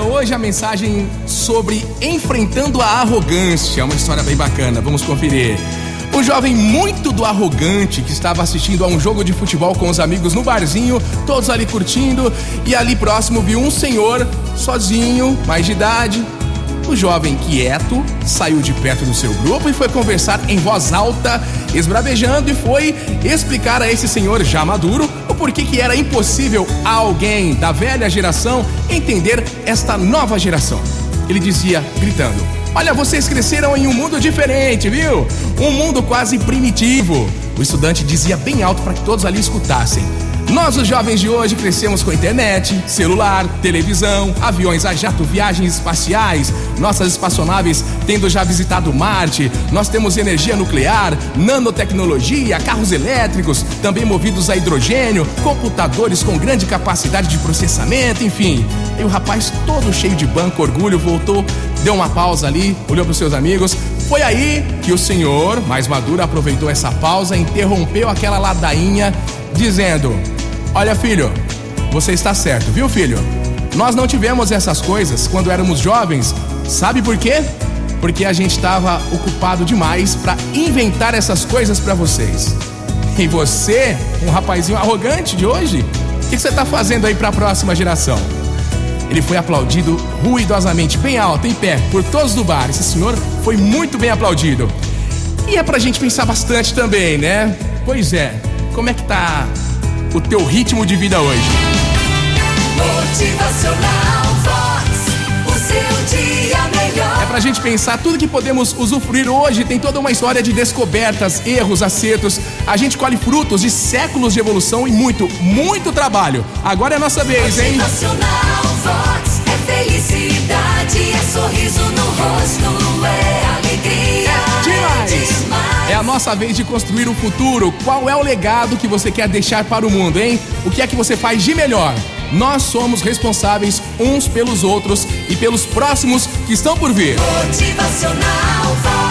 Hoje a mensagem sobre enfrentando a arrogância. É uma história bem bacana, vamos conferir. Um jovem muito do arrogante que estava assistindo a um jogo de futebol com os amigos no barzinho, todos ali curtindo, e ali próximo viu um senhor sozinho, mais de idade. O jovem quieto saiu de perto do seu grupo e foi conversar em voz alta, esbravejando e foi explicar a esse senhor já maduro o porquê que era impossível a alguém da velha geração entender esta nova geração. Ele dizia, gritando: Olha, vocês cresceram em um mundo diferente, viu? Um mundo quase primitivo. O estudante dizia bem alto para que todos ali escutassem. Nós, os jovens de hoje, crescemos com internet, celular, televisão, aviões a jato, viagens espaciais, nossas espaçonaves tendo já visitado Marte, nós temos energia nuclear, nanotecnologia, carros elétricos, também movidos a hidrogênio, computadores com grande capacidade de processamento, enfim. E o rapaz, todo cheio de banco, orgulho, voltou, deu uma pausa ali, olhou para os seus amigos. Foi aí que o senhor, mais maduro, aproveitou essa pausa, interrompeu aquela ladainha, dizendo: Olha, filho, você está certo, viu, filho? Nós não tivemos essas coisas quando éramos jovens. Sabe por quê? Porque a gente estava ocupado demais para inventar essas coisas para vocês. E você, um rapazinho arrogante de hoje, o que, você está fazendo aí para a próxima geração? Ele foi aplaudido ruidosamente, bem alto, em pé, por todos do bar. Esse senhor foi muito bem aplaudido. E é pra gente pensar bastante também, né? Pois é, como é que tá o teu ritmo de vida hoje. Motivacional Vox, o seu dia melhor. É pra gente pensar tudo que podemos usufruir hoje. Tem toda uma história de descobertas, erros, acertos. A gente colhe frutos de séculos de evolução e muito, muito trabalho. Agora é a nossa vez, hein? Motivacional Vox é felicidade, é sorriso no nossa vez de construir o futuro. Qual é o legado que você quer deixar para o mundo, hein? O que é que você faz de melhor? Nós somos responsáveis uns pelos outros e pelos próximos que estão por vir. Motivacional.